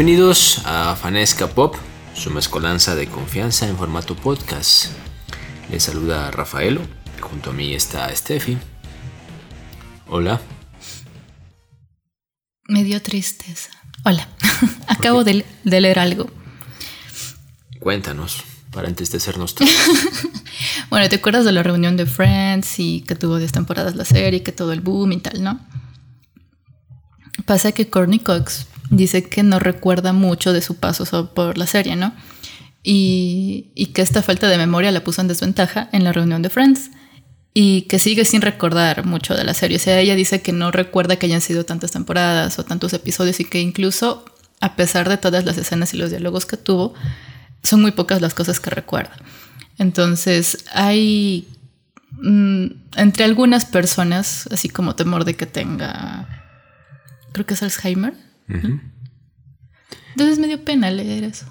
Bienvenidos a Fanesca Pop, su mezcolanza de confianza en formato podcast. Les saluda Rafaelo, junto a mí está Steffi. Hola. Me dio tristeza. Hola, acabo de, de leer algo. Cuéntanos, para entristecernos todos. bueno, ¿te acuerdas de la reunión de Friends y que tuvo 10 temporadas la serie, que todo el boom y tal, no? Pasa que Courtney Cox dice que no recuerda mucho de su paso por la serie, ¿no? Y, que esta falta de memoria la puso en desventaja en la reunión de Friends y que sigue sin recordar mucho de la serie. O sea, ella dice que no recuerda que hayan sido tantas temporadas o tantos episodios y que incluso a pesar de todas las escenas y los diálogos que tuvo, son muy pocas las cosas que recuerda. Entonces, hay mm, entre algunas personas, así como temor de que tenga, creo que es Alzheimer. Entonces me dio pena leer eso.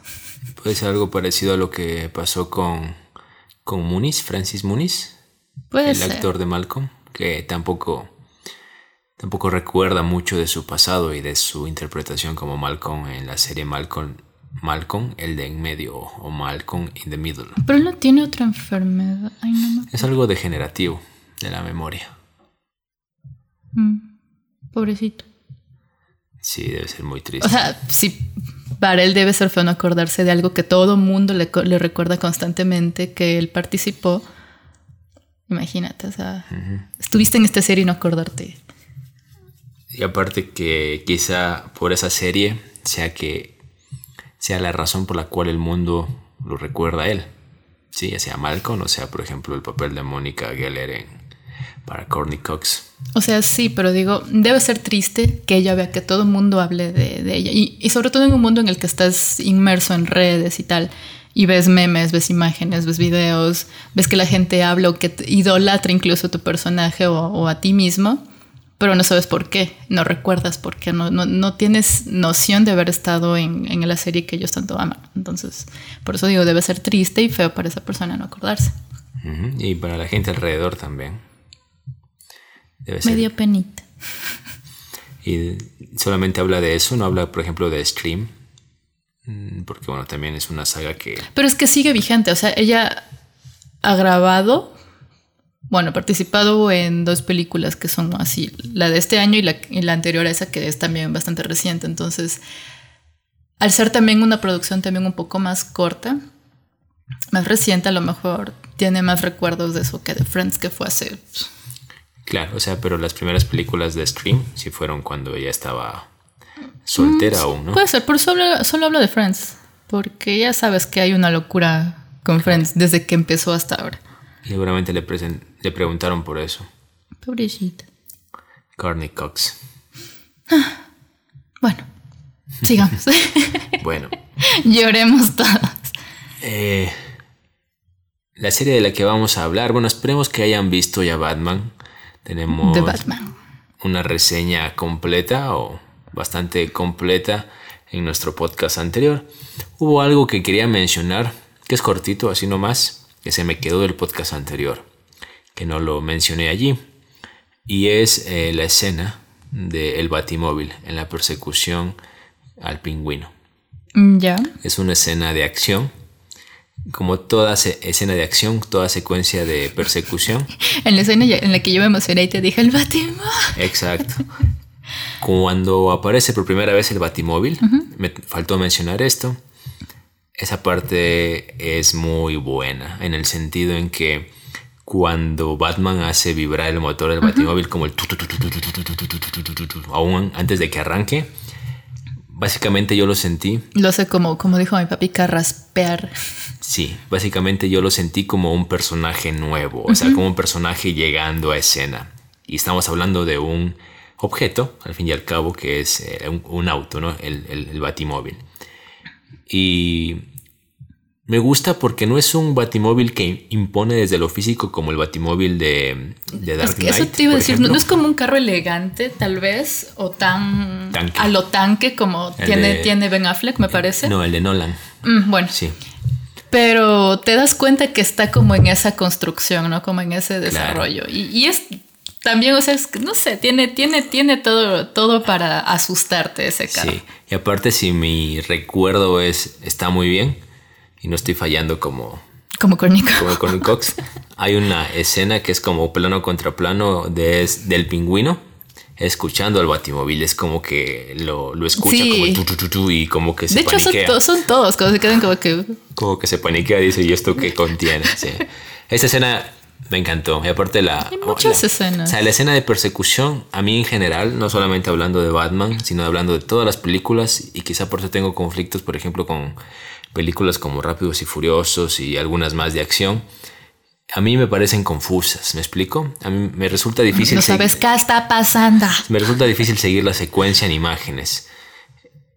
Puede ser algo parecido a lo que pasó con, con Muniz, Francis Muniz, el actor de Malcolm, que tampoco, tampoco recuerda mucho de su pasado y de su interpretación como Malcolm en la serie Malcolm Malcolm, el de en medio, o Malcolm in the middle. Pero él no tiene otra enfermedad. es algo degenerativo de la memoria. Mm, pobrecito. Sí, debe ser muy triste. O sea, sí, para él debe ser feo no acordarse de algo que todo mundo le, recuerda constantemente, que él participó. Imagínate, o sea, estuviste en esta serie y no acordarte. Y aparte que quizá por esa serie sea que sea la razón por la cual el mundo lo recuerda a él. Sí, ya sea Malcolm o sea, por ejemplo, el papel de Mónica Geller en, para Courtney Cox. O sea, sí, pero digo, debe ser triste que ella vea que todo el mundo hable de, ella. Y, sobre todo en un mundo en el que estás inmerso en redes y tal. Y ves memes, ves imágenes, ves videos, ves que la gente habla o que idolatra incluso a tu personaje o a ti mismo pero no sabes por qué, no recuerdas por qué, no, no, tienes noción de haber estado en, en, la serie que ellos tanto aman. Entonces, por eso digo, debe ser triste y feo para esa persona no acordarse. Y para la gente alrededor también. Debe ser. Penita. Y solamente habla de eso, no habla, por ejemplo, de Scream. Mm, porque, bueno, también es una saga que. Pero es que sigue vigente, o sea, ella ha grabado bueno, he participado en dos películas que son así, la de este año y la, anterior a esa que es también bastante reciente. Entonces, al ser también una producción también un poco más corta, más reciente, a lo mejor tiene más recuerdos de eso que de Friends, que fue hace... Claro, o sea, pero las primeras películas de Scream sí fueron cuando ella estaba soltera mm, aún, ¿no? Puede ser, pero solo, solo hablo de Friends, porque ya sabes que hay una locura con Friends desde que empezó hasta ahora. Seguramente le, le preguntaron por eso. Pobrecita. Carney Cox. bueno, sigamos. bueno. Lloremos todos. Eh, la serie de la que vamos a hablar, bueno, esperemos que hayan visto ya Batman. Tenemos The Batman. una reseña completa o bastante completa en nuestro podcast anterior. Hubo algo que quería mencionar, que es cortito, así nomás que se me quedó del podcast anterior, que no lo mencioné allí, y es eh, la escena del batimóvil en la persecución al pingüino. Ya. Es una escena de acción. Como toda escena de acción, toda secuencia de persecución. en la escena en la que yo me emocioné y te dije el batimóvil. Exacto. Cuando aparece por primera vez el batimóvil, me faltó mencionar esto, esa parte es muy buena en el sentido en que cuando Batman hace vibrar el motor del Batimóvil como el aún antes de que arranque, básicamente yo lo sentí. Lo sé como, como dijo mi papi, carraspear. Sí, básicamente yo lo sentí como un personaje nuevo, o sea, como un personaje llegando a escena. Y estamos hablando de un objeto, al fin y al cabo, que es un, auto, ¿no? El, el Batimóvil. Y me gusta porque no es un batimóvil que impone desde lo físico como el batimóvil de, de Dark Knight. Eso te iba a decir, no, es como un carro elegante, tal vez, o tan a lo tanque como tiene, tiene Ben Affleck, me parece. No, el de Nolan. Mm, bueno. Sí. Pero te das cuenta que está como en esa construcción, ¿no? Como en ese desarrollo. Y, y, es también, o sea, no sé, tiene, tiene, tiene todo, todo para asustarte ese carro. Sí, y aparte si mi recuerdo es, está muy bien y no estoy fallando como... Como Courtney Como Cox. hay una escena que es como plano contra plano de, del pingüino escuchando al batimóvil. Es como que lo, lo escucha como y como que se De hecho, son, son, todos, como se quedan como que... Como que se paniquea, dice, ¿y esto qué contiene? Sí. Esa escena me encantó. Y aparte la... Hay muchas escenas. O sea, la escena de persecución, a mí en general, no solamente hablando de Batman, sino hablando de todas las películas, y quizá por eso tengo conflictos, por ejemplo, con películas como Rápidos y Furiosos y algunas más de acción. A mí me parecen confusas, ¿me explico? A mí me resulta difícil... No sabes qué está pasando. Me resulta difícil seguir la secuencia en imágenes.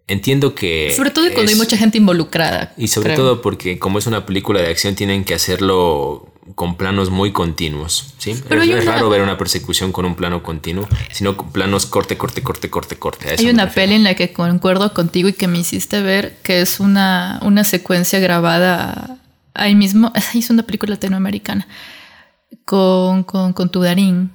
Entiendo que... Sobre todo cuando hay mucha gente involucrada. Y sobre todo porque como es una película de acción tienen que hacerlo con planos muy continuos, ¿sí? Pero es, raro ver una persecución con un plano continuo, sino con planos corte, corte, corte, corte, corte. Hay una peli en la que concuerdo contigo y que me hiciste ver que es una, una secuencia grabada ahí mismo. Es una película latinoamericana con, con, con Tudarín.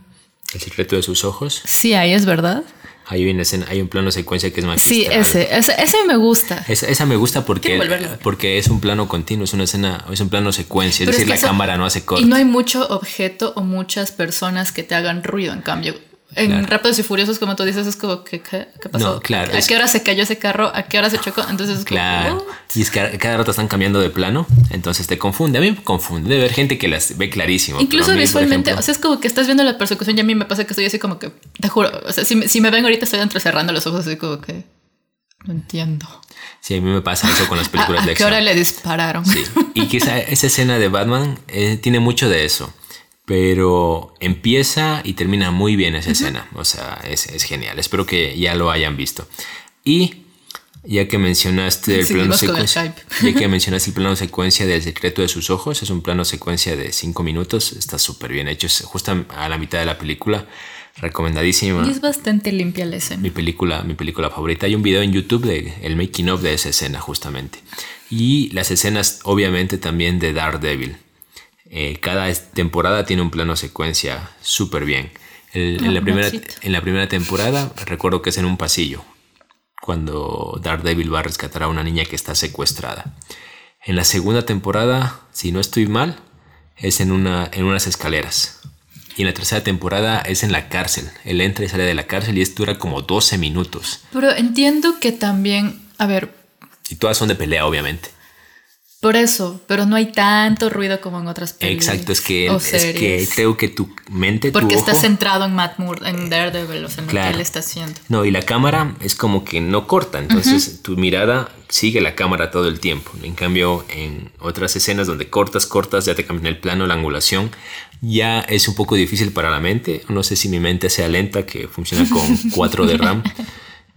¿El secreto de sus ojos? Sí, ahí es verdad. Hay, una escena, hay un plano secuencia que es magistral. Sí, ese, ese, me gusta. Esa, me gusta porque, porque es un plano continuo, es una escena, es un plano secuencia, es decir, la cámara no hace corte. Y no hay mucho objeto o muchas personas que te hagan ruido, en cambio. En Rápidos y Furiosos, como tú dices, es como, ¿qué, qué, pasó? No, claro, ¿A qué hora se cayó ese carro? ¿A qué hora se chocó? Entonces, claro. y es que cada rato están cambiando de plano, entonces te confunde. A mí me confunde de ver gente que las ve clarísimo. Incluso visualmente, o sea, es como que estás viendo la persecución y a mí me pasa que estoy así como que, te juro, o sea, si, si me ven ahorita estoy cerrando los ojos así como que no entiendo. Sí, a mí me pasa eso con las películas de acción. ¿A qué hora le dispararon? Sí, y que esa, esa escena de Batman eh, tiene mucho de eso pero empieza y termina muy bien esa escena. O sea, es, genial. Espero que ya lo hayan visto. Y ya que mencionaste el plano secuencia, ya que mencionaste el plano secuencia del secreto de sus ojos, es un plano secuencia de cinco minutos, está súper bien hecho, es justo a la mitad de la película, recomendadísima. Y es bastante limpia la escena. Mi película, mi película favorita. Hay un video en YouTube de el making of de esa escena justamente. Y las escenas obviamente también de Daredevil eh, cada temporada tiene un plano secuencia súper bien. en, la primera, en la primera temporada recuerdo que es en un pasillo, cuando Daredevil va a rescatar a una niña que está secuestrada. En la segunda temporada, si no estoy mal, es en, una, en unas escaleras. Y en la tercera temporada es en la cárcel. Él entra y sale de la cárcel y esto dura como 12 minutos. Pero entiendo que también, a ver... Y todas son de pelea, obviamente. Por eso, pero no hay tanto ruido como en otras películas. Exacto, es que, es que creo que tu mente. Porque está centrado en Matt Moore, en Daredevil, o sea, en lo que él está haciendo. No, y la cámara es como que no corta, entonces tu mirada sigue la cámara todo el tiempo. En cambio, en otras escenas donde cortas, cortas, ya te cambian el plano, la angulación, ya es un poco difícil para la mente. No sé si mi mente sea lenta, que funciona con 4 de RAM.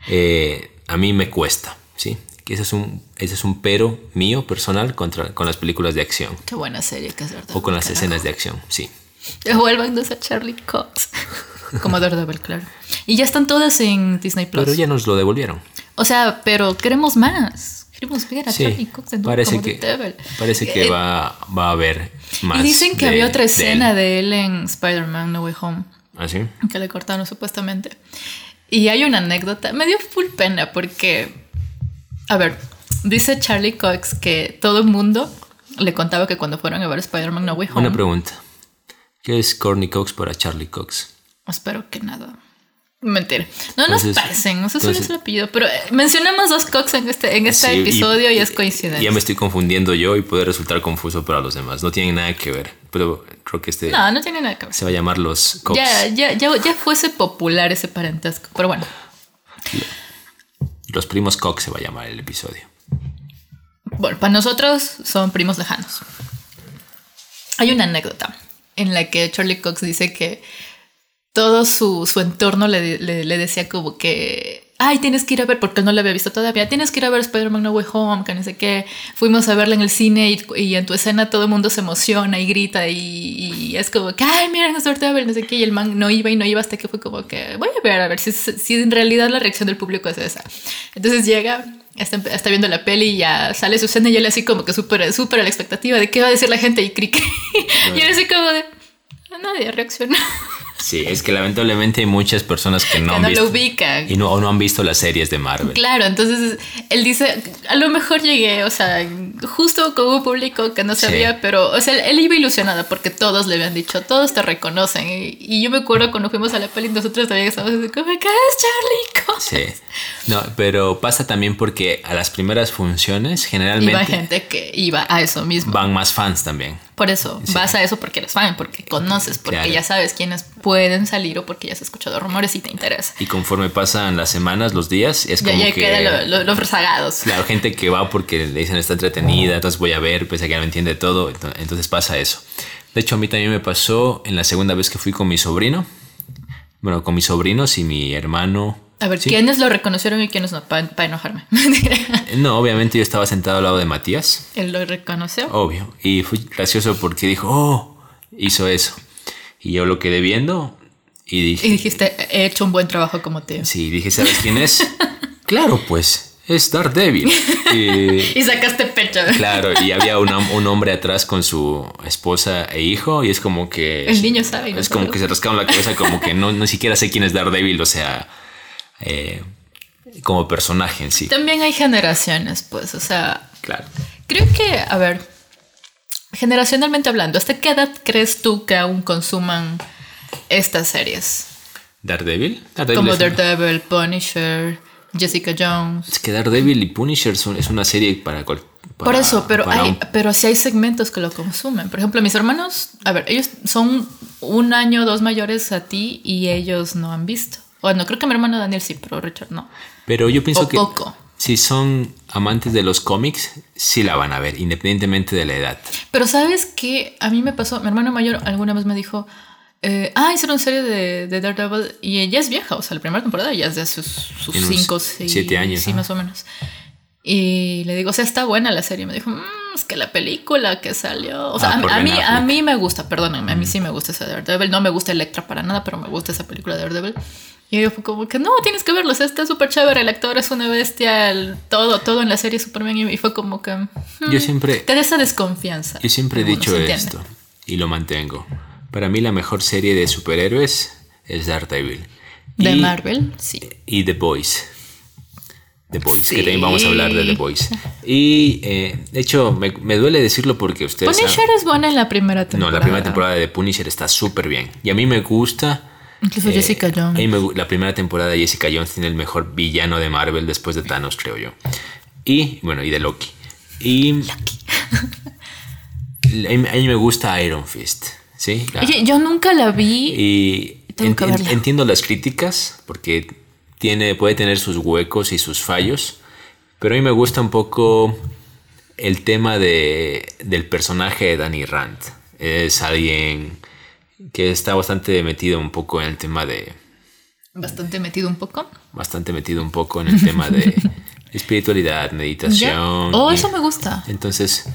Eh, a mí me cuesta, ¿sí? Ese es un, ese es un pero mío personal contra, con las películas de acción. Qué buena serie que es verdad. O con las escenas de acción, sí. Devuélvanos a Charlie Cox. Como Daredevil, claro. Y ya están todas en Disney Plus. Pero ya nos lo devolvieron. O sea, pero queremos más. Queremos ver a Charlie Cox en parece que, Parece que eh, va, va a haber más. Y dicen que había otra escena de él, de él en Spider-Man No Way Home. ¿Ah, sí? Que le cortaron supuestamente. Y hay una anécdota. Me dio full pena porque a ver, dice Charlie Cox que todo el mundo le contaba que cuando fueron a ver Spider-Man No Way Home. Una pregunta. ¿Qué es Courtney Cox para Charlie Cox? Espero que nada. Mentira. No nos parecen, no sé si es el apellido, pero eh, mencionamos dos Cox en este, en este episodio y, es coincidencia. Ya me estoy confundiendo yo y puede resultar confuso para los demás. No tienen nada que ver, pero creo que este. No, no tiene nada que ver. Se va a llamar los Cox. Ya, ya, ya, ya fuese popular ese parentesco, pero bueno. Los primos Cox se va a llamar el episodio. Bueno, para nosotros son primos lejanos. Hay una anécdota en la que Charlie Cox dice que todo su, entorno le, le, decía como que, ay, tienes que ir a ver, porque no lo había visto todavía, tienes que ir a ver Spider-Man No Way Home, que no sé qué. Fuimos a verla en el cine y, en tu escena todo el mundo se emociona y grita y, es como que, ay, miren, es ver, no sé qué. Y el man no iba y no iba hasta que fue como que, voy a ver, a ver si, si en realidad la reacción del público es esa. Entonces llega, Está, está, viendo la peli y ya sale su escena y él así como que súper súper a la expectativa de qué va a decir la gente y cric. y él así como de nadie reacciona. Sí, es que lamentablemente hay muchas personas que no, Que han no visto, lo ubican. y no, o no han visto las series de Marvel. Claro, entonces él dice, a lo mejor llegué, o sea, justo con un público que no Sí. sabía, pero, o sea, él iba ilusionado porque todos le habían dicho, todos te reconocen. Y, y yo me acuerdo cuando fuimos a la peli, nosotros también estábamos así, como, ¿qué es Charlie? Sí. No, pero pasa también porque a las primeras funciones Iba generalmente gente que iba a eso mismo. van más fans también. Por eso, vas a eso porque eres fan, porque conoces, porque Claro. ya sabes quiénes pueden salir o porque ya has escuchado rumores y te interesa. Y conforme pasan las semanas, los días, es Ya, como ya que... quedan lo- lo- los rezagados. La gente que va porque le dicen está entretenida, entonces voy a ver, pese a que no entiende todo, ento- entonces pasa eso. De hecho, a mí también me pasó en la segunda vez que fui con mi sobrino. Bueno, con mis sobrinos y mi hermano. A ver, Sí. ¿quiénes lo reconocieron y quiénes no? Para enojarme. Mentira. No, obviamente yo estaba sentado al lado de Matías, Él lo reconoció. obvio. Y fue gracioso porque dijo, oh, hizo eso. Y yo lo quedé viendo y dije, Y dijiste, he hecho un buen trabajo como tío. sí, dije, ¿sabes quién es? claro, pues, es Daredevil. y, Y sacaste pecho. Claro, y había una- un hombre atrás con su esposa e hijo, y es como que. El niño sabe no Es sabe. como que se rascaron la cabeza, como que no ni siquiera sé quién es Daredevil, o sea. Eh, como personaje en sí. También hay generaciones, pues, o sea, Claro. creo que, a ver, generacionalmente hablando, ¿hasta qué edad crees tú que aún consuman estas series? ¿Daredevil? Daredevil Como Daredevil, Punisher, Jessica Jones. es que Daredevil y Punisher son- es una serie para. cual- Por para- eso, pero hay, un- pero sí hay segmentos que lo consumen. Por ejemplo, mis hermanos, a ver, ellos son un año o dos mayores a ti y ellos no han visto. Bueno, creo que mi hermano Daniel sí, pero Richard no. Pero yo pienso o que. poco. Si son amantes de los cómics, sí la van a ver, independientemente de la edad. Pero sabes que a mí me pasó, mi hermano mayor alguna vez me dijo, eh, ah, hicieron una serie de, de Daredevil y ella es vieja, o sea, la primera temporada ya es de sus, sus Tiene unos cinco, seis, siete años, sí, ¿no? más o menos. Y le digo, o sea, está buena la serie. Me dijo, "Mm, es que la película que salió. O sea, Ah, a, a mí, a mí me gusta, perdónenme, a mí sí me gusta esa Daredevil. No me gusta Electra para nada, pero me gusta esa película de Daredevil. Y yo fue como que no, tienes que verlo, o sea, está súper chévere, el actor es una bestia, el- todo, todo en la serie bien. Y fue como que. mm, Yo siempre. te da esa desconfianza. Yo siempre he dicho esto y lo mantengo. Para mí la mejor serie de superhéroes es Daredevil. De y, Marvel, sí. Y The Boys. The Boys, Sí. que también vamos a hablar de The Boys. Y eh, de hecho, me, me duele decirlo porque ustedes... Punisher es buena en la primera temporada. no, la primera temporada de The Punisher está súper bien. Y a mí me gusta... Incluso eh, Jessica a Jones. mí me la primera temporada de Jessica Jones tiene el mejor villano de Marvel después de Thanos, creo yo. Y, bueno, y de Loki. Y... A mí, a mí me gusta Iron Fist. ¿Sí? La- Oye, yo nunca la vi. y Tengo en- que en- verla. entiendo las críticas porque tiene, puede tener sus huecos y sus fallos, pero a mí me gusta un poco el tema de, del personaje de Danny Rand. Es alguien que está bastante metido un poco en el tema de... Bastante metido un poco. Bastante metido un poco en el tema de espiritualidad, ¿Ya? meditación. Oh, y- eso me gusta. entonces,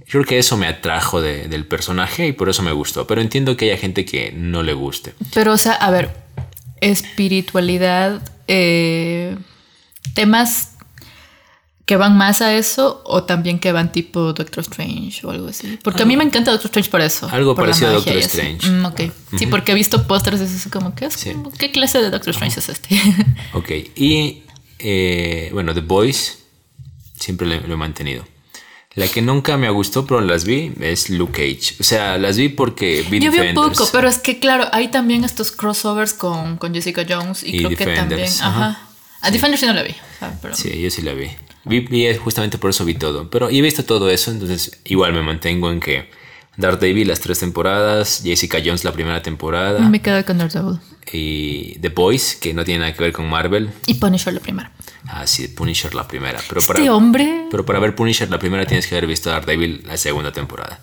yo creo que eso me atrajo de- del personaje y por eso me gustó. Pero entiendo que haya gente que no le guste. Pero, o sea, a ver, espiritualidad, eh, temas que van más a eso o también que van tipo Doctor Strange o algo así. Porque a mí me encanta Doctor Strange por eso. Algo por parecido a Doctor eso. Strange. Mm, ok. Sí, porque he visto pósters y es así como que es Sí. ¿qué clase de Doctor Strange es este? Ok, y eh, bueno, The Boys siempre lo, lo he mantenido. La que nunca me gustó, pero las vi, es Luke Cage. O sea, las vi porque vi Yo vi un Defenders. poco, pero es que claro, hay también estos crossovers con, con Jessica Jones y, Y creo que también. Defenders, Ajá. ajá. A Defenders sí no la vi. pero- Sí, yo sí la vi. Vi, vi justamente por eso vi todo. Pero y he visto todo eso, entonces igual me mantengo en que Daredevil las tres temporadas, Jessica Jones la primera temporada Me quedo con Daredevil. y The Boys, que no tiene nada que ver con Marvel. Y Punisher la primera. Ah, sí, Punisher la primera. Pero para, Este hombre. Pero para ver Punisher la primera tienes que haber visto Daredevil la segunda temporada.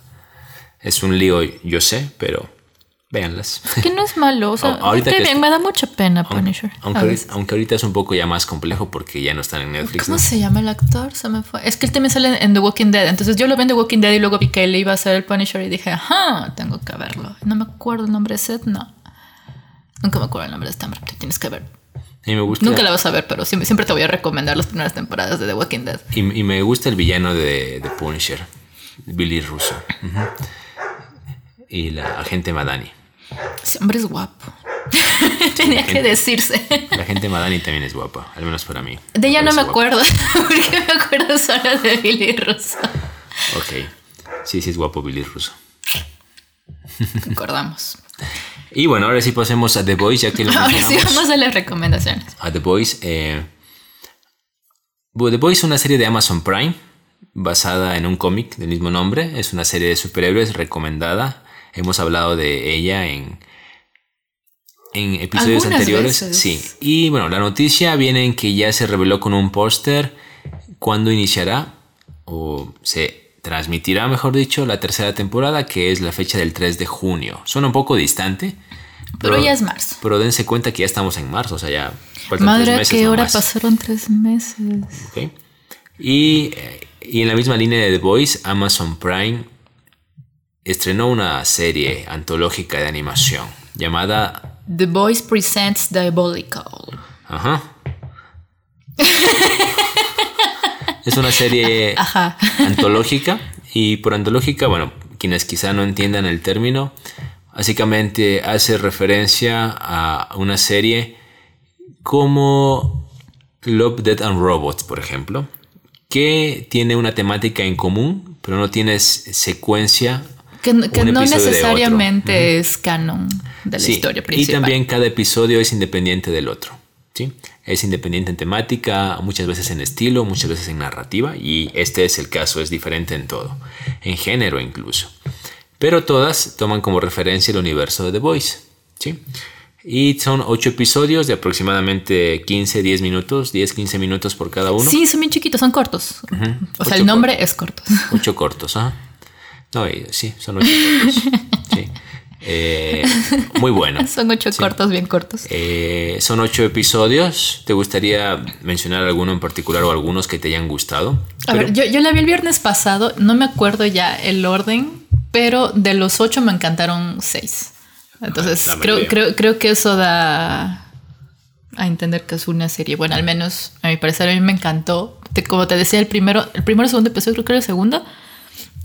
Es un lío, yo sé, pero véanlas. Que no es malo. O sea, A- ahorita que bien, me da mucha pena Punisher. Aunque, ahorita, veces. aunque ahorita es un poco ya más complejo porque ya no están en Netflix. ¿Cómo ¿no? se llama el actor? Se me fue. Es que él también sale en The Walking Dead. Entonces yo lo vi en The Walking Dead y luego vi que él iba a ser el Punisher y dije, ajá, tengo que verlo. No me acuerdo el nombre de Seth, no. Nunca me acuerdo el nombre de este hombre. Tienes que ver. Me gusta, Nunca la vas a ver, pero siempre, te voy a recomendar las primeras temporadas de The Walking Dead. y, y me gusta el villano de, de Punisher, Billy Russo. Y la agente Madani. Ese hombre es guapo. Tenía que decirse. La gente Madani también es guapa, al menos para mí. De ella no me guapa. acuerdo, porque me acuerdo solo de Billy Russo. Ok. Sí, sí es guapo Billy Russo. Recordamos. Y bueno, ahora sí pasemos a The Voice, ya que lo Ahora sí vamos a las recomendaciones. a The Voice. eh, The Voice es una serie de Amazon Prime basada en un cómic del mismo nombre. Es una serie de superhéroes recomendada. Hemos hablado de ella en, en episodios Algunas anteriores. veces. Sí. Y bueno, la noticia viene en que ya se reveló con un póster cuándo iniciará o se transmitirá, mejor dicho, la tercera temporada, que es la fecha del 3 de junio. Suena un poco distante. Pero ya es marzo. Pero dense cuenta que ya estamos en marzo, o sea, ya faltan tres Madre, meses ¿qué hora nomás. pasaron tres meses? Ok. Y, eh, y en la misma línea de The Voice, Amazon Prime estrenó una serie antológica de animación llamada. The Voice Presents Diabolical. Ajá. es una serie Ajá. antológica. Y por antológica, bueno, quienes quizá no entiendan el término, básicamente hace referencia a una serie como Love, Death and Robots, por ejemplo, que tiene una temática en común, pero no tiene secuencia. Que, no necesariamente es canon de la Sí, historia Y principal. también cada episodio es independiente del otro. ¿sí? Es independiente en temática, muchas veces en estilo, muchas veces en narrativa, y este es el caso, es diferente en todo, en género incluso. Pero todas toman como referencia el universo de The Voice. ¿sí? Y son ocho episodios de aproximadamente 15, 10 minutos, 10, 15 minutos por cada uno. Sí, son bien chiquitos, son cortos. O sea, el nombre es corto. Ocho cortos, ¿ah? No, sí, son ocho cortos. Sí. Eh, muy bueno. son ocho cortos, bien cortos. Eh, son ocho episodios. ¿Te gustaría mencionar alguno en particular o algunos que te hayan gustado? A ver, yo, yo la vi el viernes pasado, no me acuerdo ya el orden, pero de los ocho me encantaron seis. Entonces, La creo, creo, creo que eso da a entender que es una serie. Bueno, al menos a mi parecer a mí me encantó. Te- como te decía, el primero, el primero, segundo episodio, creo que era el segundo,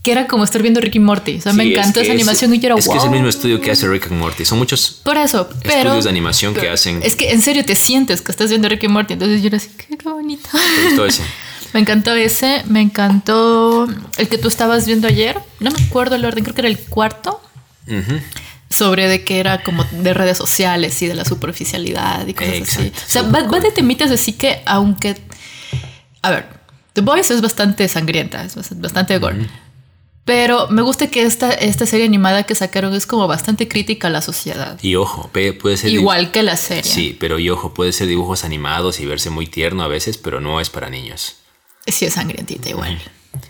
que era como estar viendo Ricky Morty. O sea, me es encantó que esa es- animación y yo era Es que es el mismo estudio que hace Rick and Morty. Son muchos Por eso, pero. estudios de animación que hacen. Es que en serio te sientes que estás viendo Ricky Morty. Entonces yo era así, qué bonito. ¿Te gustó ese? Me encantó ese, me encantó el que tú estabas viendo ayer. No me acuerdo el orden, creo que era el cuarto. Sobre de que era como de redes sociales y de la superficialidad y cosas así. Exacto, O sea, va, va de temitas así que, aunque. A ver, The Voice es bastante sangrienta, es bast- bastante gore. Pero me gusta que esta, esta serie animada que sacaron es como bastante crítica a la sociedad. Y ojo, puede ser. Igual que la serie. Sí, pero y ojo, puede ser dibujos animados y verse muy tierno a veces, pero no es para niños. Sí, es sangrientita igual.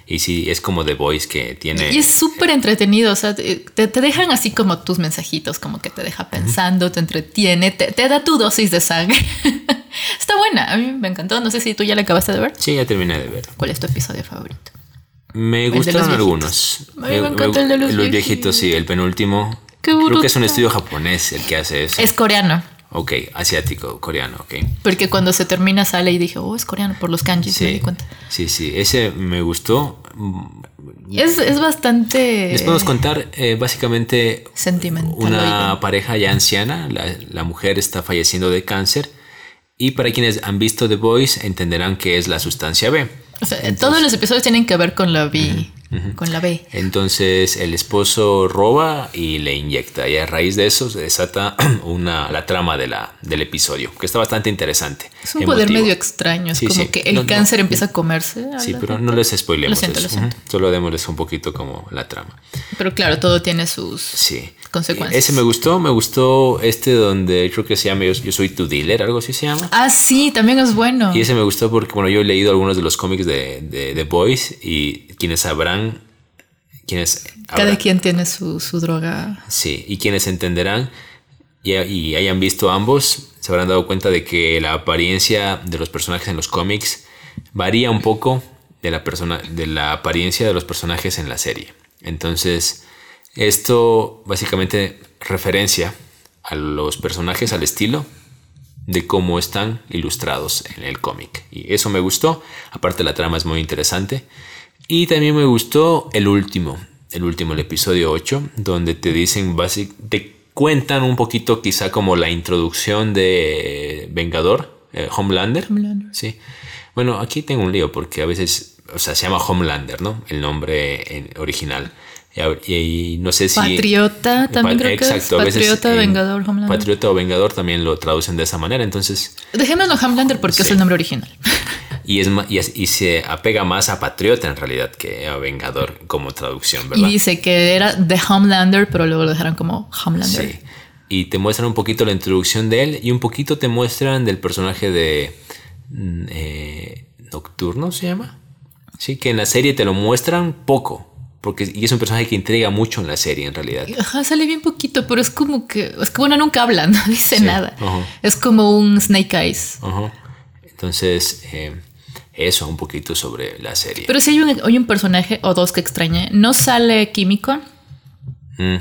Y sí, es como The Voice que tiene. Y es súper entretenido, o sea, te, te dejan así como tus mensajitos, como que te deja pensando, te entretiene, te, te da tu dosis de sangre. Está buena, a mí me encantó, no sé si tú ya la acabaste de ver. Sí, ya terminé de ver. ¿Cuál es tu episodio favorito? Me los gustaron viejitos. algunos. A mí me encanta el de los viejitos, sí, el penúltimo. Qué Creo que es un estudio japonés el que hace eso. Es coreano, Ok, asiático, coreano, ok. porque cuando se termina sale y dije, oh, es coreano por los kanjis, me di Sí, cuenta. sí, sí, ese me gustó. Es, es bastante... Les podemos contar eh, básicamente Sentimental, una oigan. pareja ya anciana, la, la mujer está falleciendo de cáncer y para quienes han visto The Voice entenderán que es la sustancia B. O sea, todos los episodios tienen que ver con la Con la B. Entonces el esposo roba y le inyecta y a raíz de eso se desata una, la trama de la, del episodio, que está bastante interesante. Es un poder medio extraño, es Sí, como sí. que el No, no. cáncer empieza a comerse. a Sí, pero gente. no les spoilemos. Lo siento, lo siento. Solo démosles un poquito como la trama. Pero claro, todo tiene sus Sí. consecuencias. Ese me gustó, me gustó este donde creo que se llama Yo, Yo soy tu dealer, algo así se llama. Ah, sí, también es bueno. Y ese me gustó porque, bueno, yo he leído algunos de los cómics de, de, The Boys y quienes sabrán, quienes Cada habrán- quien tiene su, su droga. Sí, y quienes entenderán y, y hayan visto ambos se habrán dado cuenta de que la apariencia de los personajes en los cómics varía un poco de la, persona, de la apariencia de los personajes en la serie. Entonces, esto básicamente referencia a los personajes, al estilo de cómo están ilustrados en el cómic. Y eso me gustó. Aparte la trama es muy interesante. Y también me gustó el último, el último, el episodio 8, donde te dicen básicamente cuentan un poquito quizá como la introducción de Vengador, eh, Homelander. Homelander. Sí. Bueno, aquí tengo un lío porque a veces, o sea, se llama Homelander, ¿no? El nombre en- original. Y, no sé si... Patriota también Pa- creo que es. exacto, Patriota, en Vengador, Homelander. Patriota o Vengador también lo traducen de esa manera, entonces... Dejémoslo Homelander porque es el nombre original. Y, es, y, es- y se apega más a Patriota en realidad que a Vengador como traducción, Y ¿verdad? dice que era The Homelander, pero luego lo dejaron como Homelander. Sí. Y te muestran un poquito la introducción de él y un poquito te muestran del personaje de mm, eh, Nocturno, ¿se llama? Sí, que en la serie te lo muestran poco. Porque, y es un personaje que intriga mucho en la serie, en realidad. Ajá, sale bien poquito, pero es como que. Es que bueno, nunca habla, no dice Sí, nada. Es como un Snake Eyes. Ajá. Entonces, eh, eso un poquito sobre la serie. Pero sí hay un, hay un personaje o dos que extrañé. No sale Químico Mm,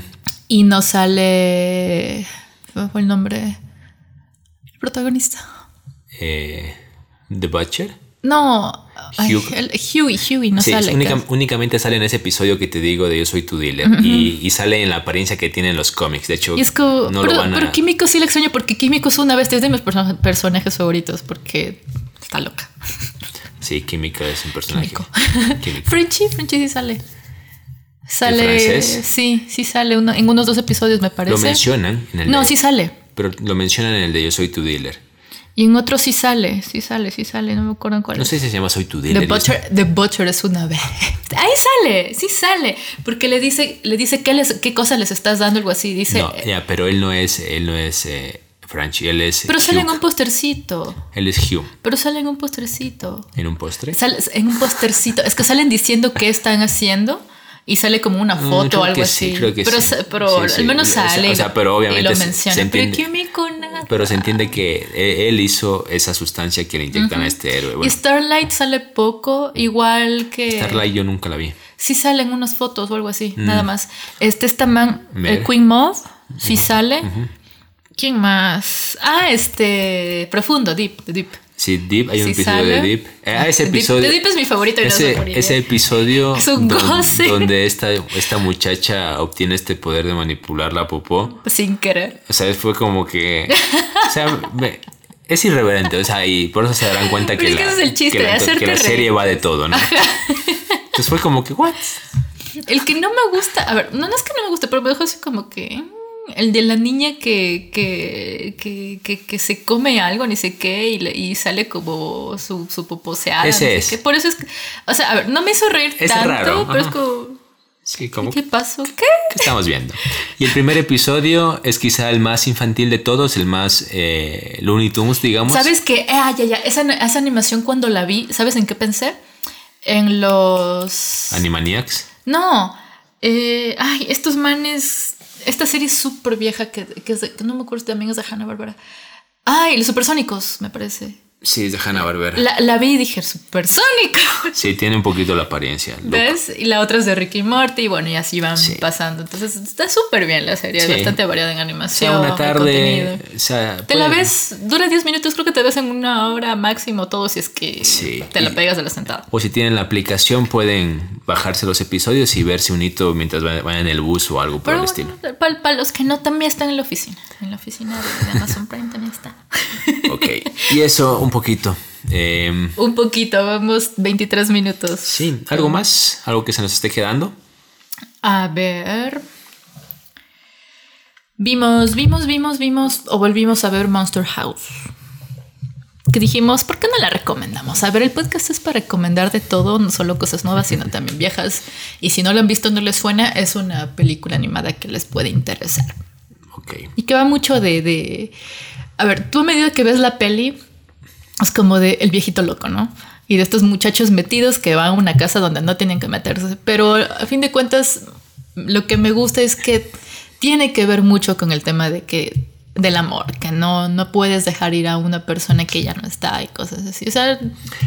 y no sale. ¿Cómo fue el nombre? El protagonista. eh, The Butcher. No. ay, Hugh. el- Huey, Huey no Sí, sale. única- únicamente sale en ese episodio que te digo de Yo soy tu dealer. y, y sale en la apariencia que tienen los cómics. De hecho, es como. no pero, lo van a. pero Químico sí le extraño porque Químico es una bestia, es de mis perso- personajes favoritos porque está loca. Sí, Química es un personaje. Químico. Químico. Frenchy, Frenchy sí sale. Sale. Sí, sí sale uno- en unos dos episodios, me parece. Lo mencionan en el No, de- sí sale. Pero lo mencionan en el de Yo soy tu dealer. Y en otro sí sale, sí sale, sí sale. No me acuerdo en cuál. No sé si se llama Soy tu dealer. The Butcher, The Butcher es una vez. Ahí sale, sí sale. Porque le dice, le dice qué, les, qué cosas les estás dando, algo así. Dice. No, ya, pero él no es, él no es eh, Franchi, él es. pero sale en Hugh. un postercito. Él es Hugh. Pero sale en un postercito. ¿En un postre? Sale en un postercito. Es que salen diciendo qué están haciendo. Y sale como una Mm, foto creo o algo que así. sí, creo que pero sí. pero Sí, al menos sale. o sea, pero obviamente Y lo se- menciona. se entiende-. Pero se entiende que él, él hizo esa sustancia que le inyectan a este héroe. Y Starlight sale poco, igual que. Starlight yo nunca la vi. Sí salen unas fotos o algo así, nada más. Este esta man, el Queen Moth, sí sale. ¿Quién más? Ah, este. Profundo, Deep, de Deep. Sí, Deep, hay un Sí episodio sale. de Deep. Ah, ese Deep- episodio. de Deep es mi favorito y no ese, ese episodio Es un goce. donde esta, esta muchacha obtiene este poder de manipular la popó. Sin querer. O sea, fue como que. O sea, me- es irreverente. O sea, y por eso se darán cuenta que, la, ese es el chiste, que la- hacerte que la serie reír. va de todo, ¿no? Entonces fue como que, ¿what? El que no me gusta, a ver, no, no es que no me guste, pero me dejó así como que. El de la niña que, que, que, que, que se come algo, ni sé qué, y, le- y sale como su, su poposeada. Ese es. qué. Por eso es. O sea, a ver, no me hizo reír Es tanto, raro, pero es como. Sí. ¿Qué pasó? ¿Qué? ¿Qué estamos viendo? Y el primer episodio es quizá el más infantil de todos, el más eh, Looney Tunes, digamos. ¿Sabes qué? Ah, ya, ya. Esa, esa animación cuando la vi, ¿sabes en qué pensé? En los. Animaniacs. No. eh, ay, estos manes. Esta serie súper vieja que, que, es de- que no me acuerdo también es de Hanna Barbera. Ay, los supersónicos, me parece. Sí, es de Hanna Barbera. La, la vi y dije, supersónicos. Sí, tiene un poquito la apariencia. ¿Ves? Y la otra es de Ricky Morty, y bueno, y así van Sí. pasando. Entonces está súper bien la serie, Sí. bastante variada en O animación. sea, una tarde. O sea, Te la ves, dura 10 minutos, creo que te ves en una hora máximo todo si es que Sí. te la pegas de la sentada. O si tienen la aplicación, pueden bajarse los episodios y verse un hito mientras va- vayan en el bus o algo por Pero el estilo. para los que no, también están en la oficina. En la oficina de, de Amazon Prime también está. Ok. Y eso, un poquito. Em, Un poquito, vamos 23 minutos. sí, ¿algo más? ¿Algo que se nos esté quedando? A ver. Vimos, vimos, vimos, vimos o volvimos a ver Monster House. Que dijimos, ¿por qué no la recomendamos? A ver, el podcast es para recomendar de todo, no solo cosas nuevas, sino también viejas. Y si no lo han visto, no les suena, es una película animada que les puede interesar. Ok. Y que va mucho de, de- A ver, tú a medida que ves la peli, es como de el viejito loco, ¿no? Y de estos muchachos metidos que van a una casa donde no tienen que meterse. Pero a fin de cuentas, lo que me gusta es que tiene que ver mucho con el tema de que del amor, que no, no puedes dejar ir a una persona que ya no está y cosas así. O sea,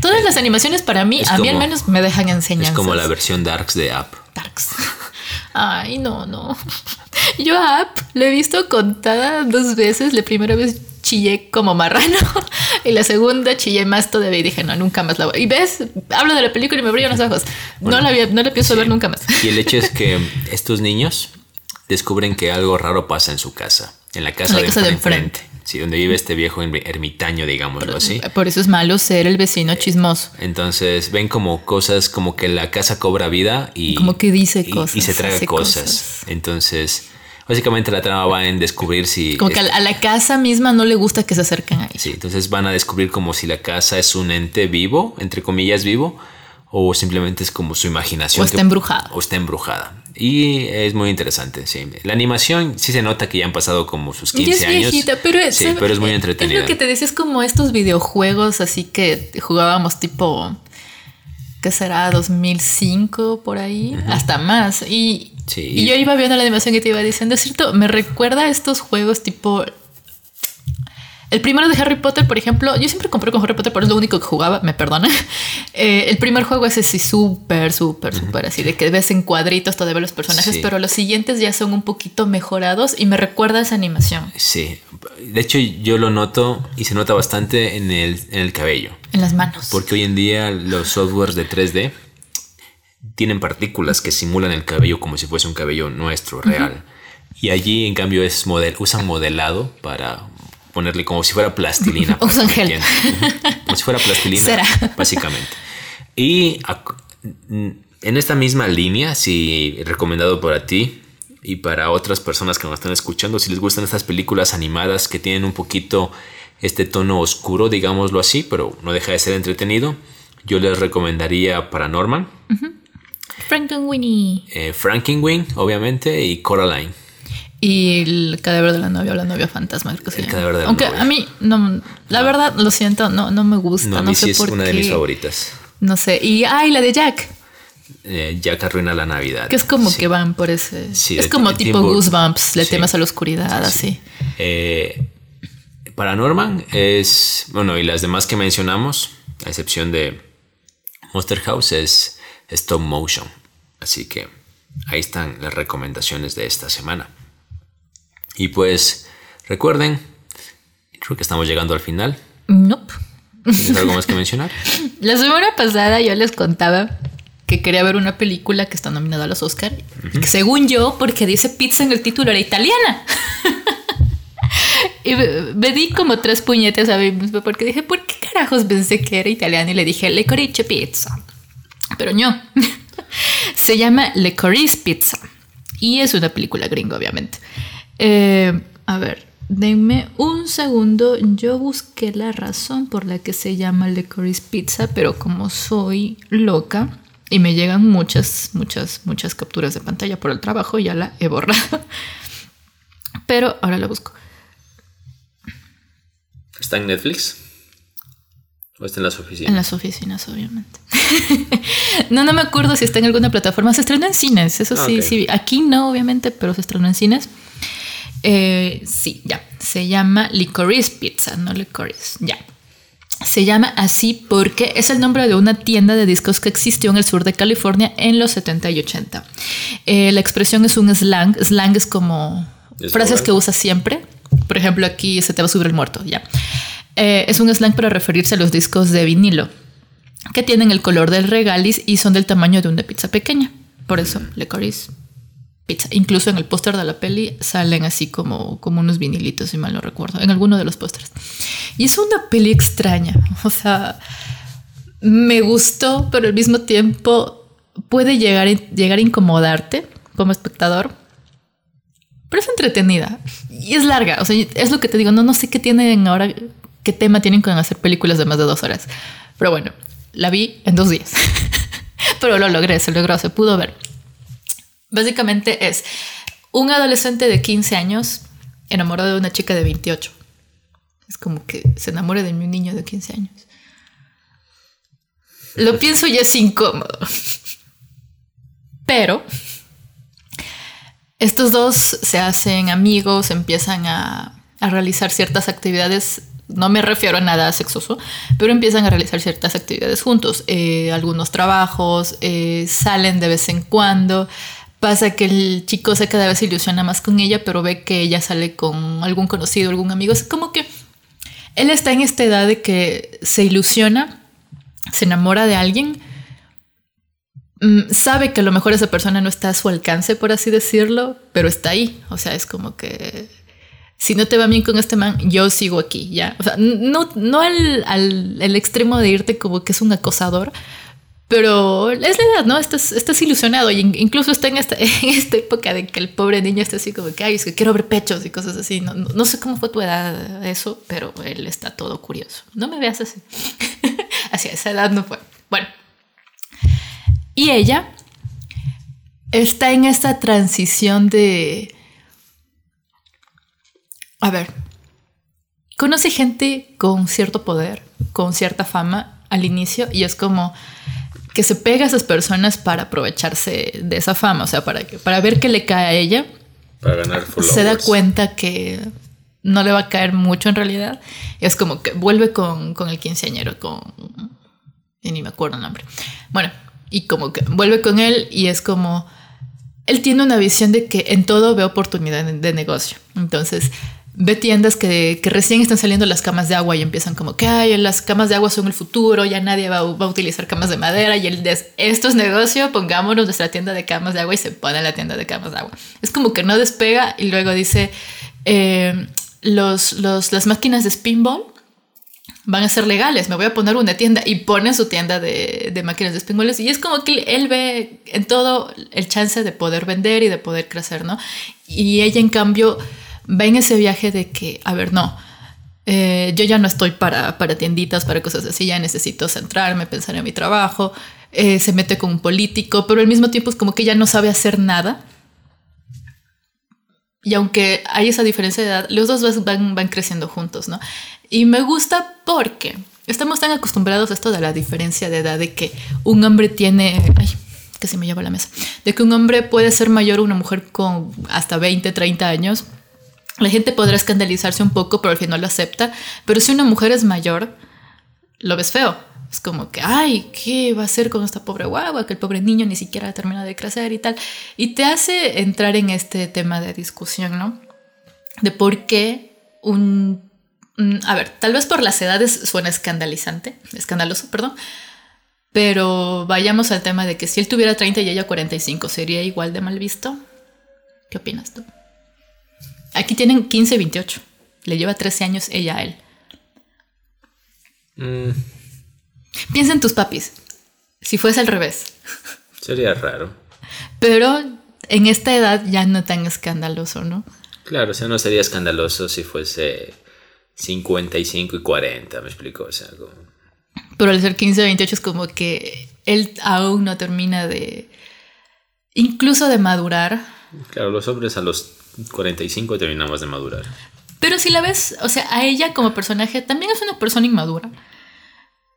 todas las animaciones para mí, Es a mí al como- menos me dejan enseñanzas. Es como la versión Darks de App. Darks. Ay, no, no. Yo a App lo he visto contada dos veces. La primera vez chillé como marrano y la segunda chillé más todavía y dije, no, nunca más la voy. Y ves, hablo de la película y me brillan los ojos. Bueno, no, la, no la pienso sí. ver nunca más. Y el hecho es que estos niños descubren que algo raro pasa en su casa, en la casa, En la de, casa de enfrente. Sí, donde vive este viejo ermi- ermitaño, digámoslo así. Por eso es malo ser el vecino chismoso. Entonces ven como cosas, como que la casa cobra vida y... Como que dice y- cosas, Y se traga cosas. Entonces, básicamente la trama va en descubrir si... Como que a la- casa misma no le gusta que se acerquen a ella. Sí, entonces van a descubrir como si la casa es un ente vivo, entre comillas vivo, o simplemente es como su imaginación. O está que- embrujada. O está embrujada. Y es muy interesante, sí. La animación sí se nota que ya han pasado como sus 15 Ya es años. viejita, pero es, Sí, pero es muy entretenida. Es lo que te decía, es como estos videojuegos así que jugábamos tipo, ¿qué será? 2005 por ahí, hasta más. Y, Sí. y yo iba viendo la animación y te iba diciendo, es cierto, me recuerda a estos juegos tipo... El primero de Harry Potter, por ejemplo, yo siempre compré con Harry Potter, pero es lo único que jugaba, me perdona. Eh, el primer juego es así súper, súper, súper así, de que ves en cuadritos todavía los personajes, Sí. pero los siguientes ya son un poquito mejorados y me recuerda a esa animación. Sí. De hecho, yo lo noto y se nota bastante en el, en el cabello. En las manos. Porque hoy en día los softwares de 3D tienen partículas que simulan el cabello como si fuese un cabello nuestro, real. Y allí, en cambio, es model usan modelado para ponerle como si fuera plastilina. Usan gel. Como si fuera plastilina, Cera. básicamente. Y ac- en esta misma línea, si recomendado para ti y para otras personas que nos están escuchando, si les gustan estas películas animadas que tienen un poquito este tono oscuro, digámoslo así, pero no deja de ser entretenido, yo les recomendaría Paranormal, Frankenweenie. eh, Frankenweenie, obviamente, y Coraline. Y el cadáver de la novia o la novia fantasma, creo que El cadáver de la Aunque novia. a mí, no, la verdad, lo siento, no, no me gusta. No, No, a mí sé sí es por una de mis favoritas. No sé. Y, ay, la de Jack, Eh, Jack arruina la Navidad. que es como Sí. que van por ese. Sí, es como tipo Burton. Goosebumps, le Sí. temas a la oscuridad, así. Eh, Paranorman es, bueno, y las demás que mencionamos, a excepción de Monster House, es stop motion. Así que ahí están las recomendaciones de esta semana. Y pues recuerden, creo que estamos llegando al final. Nope. ¿Tienes algo más que mencionar? La semana pasada yo les contaba que quería ver una película que está nominada a los Oscar. y que según yo, porque dice pizza en el título, era italiana. y me, me di como tres puñetes a mí mismo porque dije, ¿por qué carajos pensé que era italiana? Y le dije, Licorice Pizza. Pero no. Se llama Licorice Pizza. Y es una película gringa, obviamente. Eh, a ver, denme un segundo. Yo busqué la razón por la que se llama Licorice Pizza, pero como soy loca y me llegan muchas, muchas, muchas capturas de pantalla por el trabajo, ya la he borrado. Pero ahora la busco. ¿Está en Netflix? ¿O está en las oficinas? En las oficinas, obviamente. no, no me acuerdo si está en alguna plataforma. Se estrenó en cines, eso sí, Ah, sí. Aquí no, obviamente, pero se estrenó en cines. Eh, sí, ya. Se llama Licorice Pizza, no Licorice. Ya. Se llama así porque es el nombre de una tienda de discos que existió en el sur de California en los 70 y 80. Eh, la expresión es un slang. Slang es como Es frases que usas siempre. Por ejemplo, aquí se te va a subir el muerto, ya. Eh, es un slang para referirse a los discos de vinilo que tienen el color del regalis y son del tamaño de una pizza pequeña. Por eso, licorice pizza. Incluso en el póster de la peli salen así como, como unos vinilitos, si mal no recuerdo, en alguno de los pósters. Y es una peli extraña. O sea, me gustó, pero al mismo tiempo puede llegar, llegar a incomodarte como espectador. Pero es entretenida y es larga. O sea, es lo que te digo. No, no sé qué tienen ahora, qué tema tienen con hacer películas de más de dos horas. Pero bueno, la vi en dos días. Pero lo logré, se logró, se pudo ver. Básicamente es un adolescente de 15 años enamorado de una chica de 28. Es como que se enamore de un niño de 15 años. Lo pienso y es incómodo. Pero estos dos se hacen amigos, empiezan a, a realizar ciertas actividades no me refiero a nada sexoso, pero empiezan a realizar ciertas actividades juntos, eh, algunos trabajos, eh, salen de vez en cuando. Pasa que el chico se cada vez ilusiona más con ella, pero ve que ella sale con algún conocido, algún amigo. Es como que él está en esta edad de que se ilusiona, se enamora de alguien, mm, sabe que a lo mejor esa persona no está a su alcance, por así decirlo, pero está ahí. O sea, es como que si no te va bien con este man, yo sigo aquí, ¿ya? O sea, no, no al, al, extremo de irte como que es un acosador, pero es la edad, ¿no? Estás, estás ilusionado y incluso está en esta, en esta época de que el pobre niño está así como que, ay, es que quiero ver pechos y cosas así. No, no, sé cómo fue tu edad eso, pero él está todo curioso. No me veas así. Hacia esa edad no fue. Bueno. Y ella está en esta transición de a ver, conoce gente con cierto poder, con cierta fama al inicio y es como que se pega a esas personas para aprovecharse de esa fama, o sea, para, para ver qué le cae a ella. Para ganar Se da cuenta que no le va a caer mucho en realidad. es como que vuelve con, con el quinceañero, con... Y ni me acuerdo el nombre. Bueno, y como que vuelve con él y es como... Él tiene una visión de que en todo ve oportunidad de negocio. Entonces, ve tiendas que, recién están saliendo las camas de agua y empiezan como que Ay, las camas de agua son el futuro, ya nadie va, a utilizar camas de madera y el esto es negocio, pongámonos nuestra tienda de camas de agua y se pone la tienda de camas de agua. Es como que no despega y luego dice eh, los, las máquinas de spinball van a ser legales, me voy a poner una tienda y pone su tienda de, de máquinas de spinballs y es como que él ve en todo el chance de poder vender y de poder crecer, ¿no? Y ella en cambio va en ese viaje de que, a ver, no, eh, yo ya no estoy para, para tienditas, para cosas así, ya necesito centrarme, pensar en mi trabajo, eh, se mete con un político, pero al mismo tiempo es como que ya no sabe hacer nada. Y aunque hay esa diferencia de edad, los dos van, van creciendo juntos, ¿no? Y me gusta porque estamos tan acostumbrados a esto de la diferencia de edad, de que un hombre tiene... Ay, que se me lleva la mesa. De que un hombre puede ser mayor a una mujer con hasta 20, 30 años la gente podrá escandalizarse un poco, pero al final lo acepta. Pero si una mujer es mayor, lo ves feo. Es como que, ay, ¿qué va a hacer con esta pobre guagua? Que el pobre niño ni siquiera termina de crecer y tal. Y te hace entrar en este tema de discusión, ¿no? De por qué un... A ver, tal vez por las edades suena escandalizante, escandaloso, perdón. Pero vayamos al tema de que si él tuviera 30 y ella 45, ¿sería igual de mal visto? ¿Qué opinas tú? Aquí tienen 15, 28. Le lleva 13 años ella a él. Mm. Piensa en tus papis. Si fuese al revés. Sería raro. Pero en esta edad ya no tan escandaloso, ¿no? Claro, o sea, no sería escandaloso si fuese 55 y 40, me explico. O sea, Pero al ser 15, 28 es como que él aún no termina de... Incluso de madurar. Claro, los hombres a los 45 terminamos de madurar. Pero si la ves, o sea, a ella como personaje también es una persona inmadura.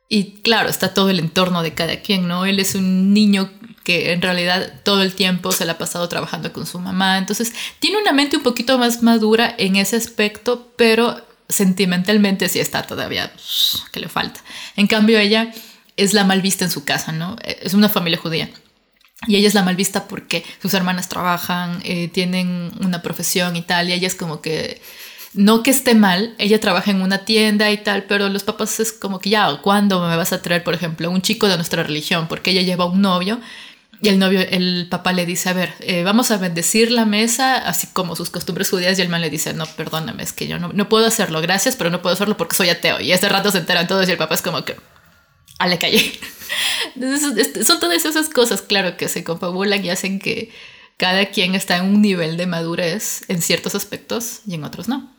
Y claro, está todo el entorno de cada quien, ¿no? Él es un niño que en realidad todo el tiempo se le ha pasado trabajando con su mamá. Entonces, tiene una mente un poquito más madura en ese aspecto, pero sentimentalmente sí está todavía que le falta. En cambio, ella es la mal vista en su casa, ¿no? Es una familia judía. Y ella es la mal vista porque sus hermanas trabajan, eh, tienen una profesión y tal, y ella es como que, no que esté mal, ella trabaja en una tienda y tal, pero los papás es como que ya, ¿cuándo me vas a traer, por ejemplo, un chico de nuestra religión? Porque ella lleva un novio y el novio, el papá le dice, a ver, eh, vamos a bendecir la mesa, así como sus costumbres judías, y el man le dice, no, perdóname, es que yo no, no puedo hacerlo, gracias, pero no puedo hacerlo porque soy ateo. Y este rato se enteran todos y el papá es como que, a la calle. son todas esas cosas, claro, que se confabulan y hacen que cada quien está en un nivel de madurez en ciertos aspectos y en otros no.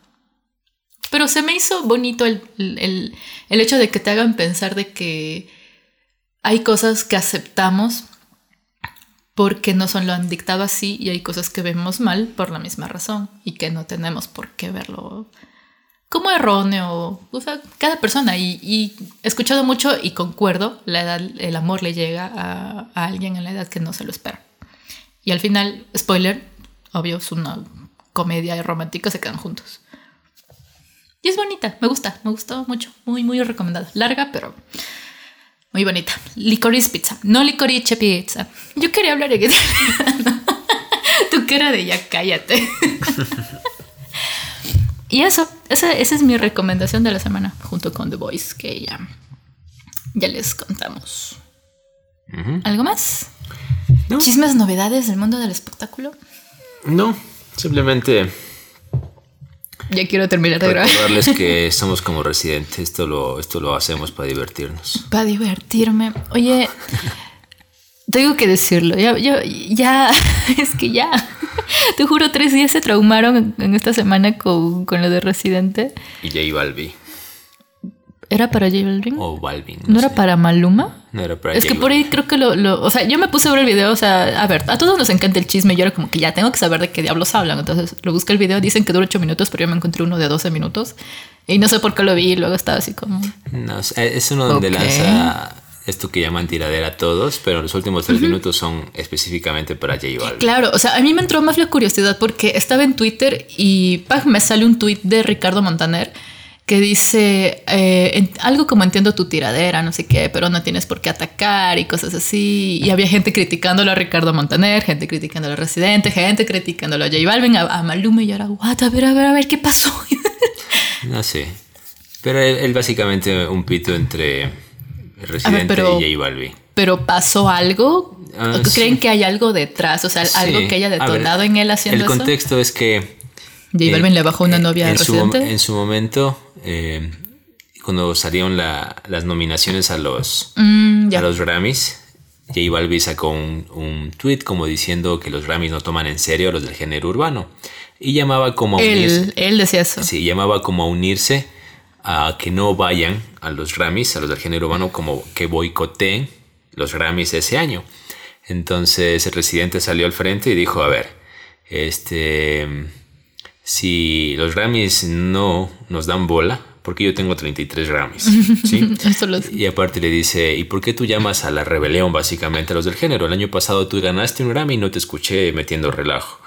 Pero se me hizo bonito el, el, el hecho de que te hagan pensar de que hay cosas que aceptamos porque no son lo han dictado así y hay cosas que vemos mal por la misma razón y que no tenemos por qué verlo como erróneo, o sea, cada persona. Y, he escuchado mucho y concuerdo, la edad, el amor le llega a, alguien en la edad que no se lo espera. Y al final, spoiler, obvio, es una comedia romántica, se quedan juntos. Y es bonita, me gusta, me gustó mucho, muy, muy recomendada. Larga, pero muy bonita. Licorice pizza, no licorice pizza. Yo quería hablar de tu cara de ya cállate. Y eso, esa, es mi recomendación de la semana, junto con The Voice, que ya, ya les contamos. ¿Algo más? ¿Chismes, novedades del mundo del espectáculo? No, simplemente ya quiero terminar de grabar. Recordarles que estamos como residentes. Esto lo, esto lo hacemos para divertirnos. Para divertirme. Oye, tengo que decirlo. Ya, ya, es que ya. Te juro, tres días se traumaron en esta semana con, con lo de Residente. Y J Balbi. ¿Era para J Balvin? O Balvin. ¿No, era para Maluma? No era para Es que por ahí creo que lo, lo, O sea, yo me puse a ver el video. O sea, a ver, a todos nos encanta el chisme. Yo era como que ya tengo que saber de qué diablos hablan. Entonces lo busqué el video. Dicen que dura 8 minutos, pero yo me encontré uno de 12 minutos. Y no sé por qué lo vi. Y luego estaba así como. No, es uno donde lanza esto que llaman tiradera a todos, pero los últimos tres minutos son específicamente para J Balvin. Claro, o sea, a mí me entró más la curiosidad porque estaba en Twitter y me sale un tweet de Ricardo Montaner que dice eh, algo como entiendo tu tiradera, no sé qué, pero no tienes por qué atacar y cosas así. Y había gente criticándolo a Ricardo Montaner, gente criticándolo a Residente, gente criticándolo a J Balvin, a, a Maluma y era, what, a ver, a ver, a ver, ¿qué pasó? no sé. Pero él, básicamente un pito entre Residente y J Balvin. ¿Pero pasó algo? Ah, ¿Creen que hay algo detrás? O sea, algo que haya detonado en él haciendo eso. El contexto es que... J Balvin le bajó una novia en Residente. Su, en su momento eh, cuando salieron las nominaciones a los, mm, a los Grammys, J Balvin sacó un, un, tweet como diciendo que los Grammys no toman en serio a los del género urbano. Y llamaba como a unirse. Él decía eso. Sí, llamaba como a unirse a que no vayan a los Grammys, a los del género urbano, como que boicoteen los Grammys ese año. Entonces el residente salió al frente y dijo, a ver, este si los Grammys no nos dan bola, porque yo tengo 33 Grammys, ¿sí? y aparte le dice, ¿y por qué tú llamas a la rebelión básicamente a los del género? El año pasado tú ganaste un Grammy y no te escuché metiendo relajo.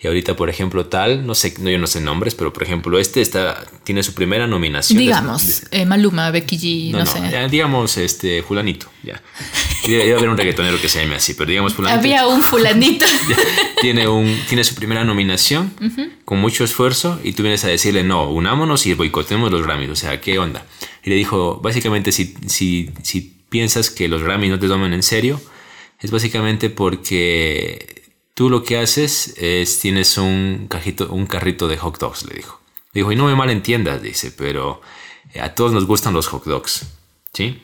Y ahorita, por ejemplo, tal, no sé, no, yo no sé nombres, pero por ejemplo, este está, tiene su primera nominación. Digamos, eh, Maluma, Becky G, no, sé. digamos, este, fulanito, ya. Debe, haber un reggaetonero que se llame así, pero digamos fulanito. Había un fulanito. tiene, un, tiene su primera nominación con mucho esfuerzo y tú vienes a decirle, no, unámonos y boicotemos los Grammys. O sea, ¿qué onda? Y le dijo, básicamente, si, si, si piensas que los Grammys no te toman en serio, es básicamente porque Tú lo que haces es tienes un, cajito, un carrito de hot dogs, le dijo. Dijo, y no me malentiendas, dice, pero eh, a todos nos gustan los hot dogs, ¿sí?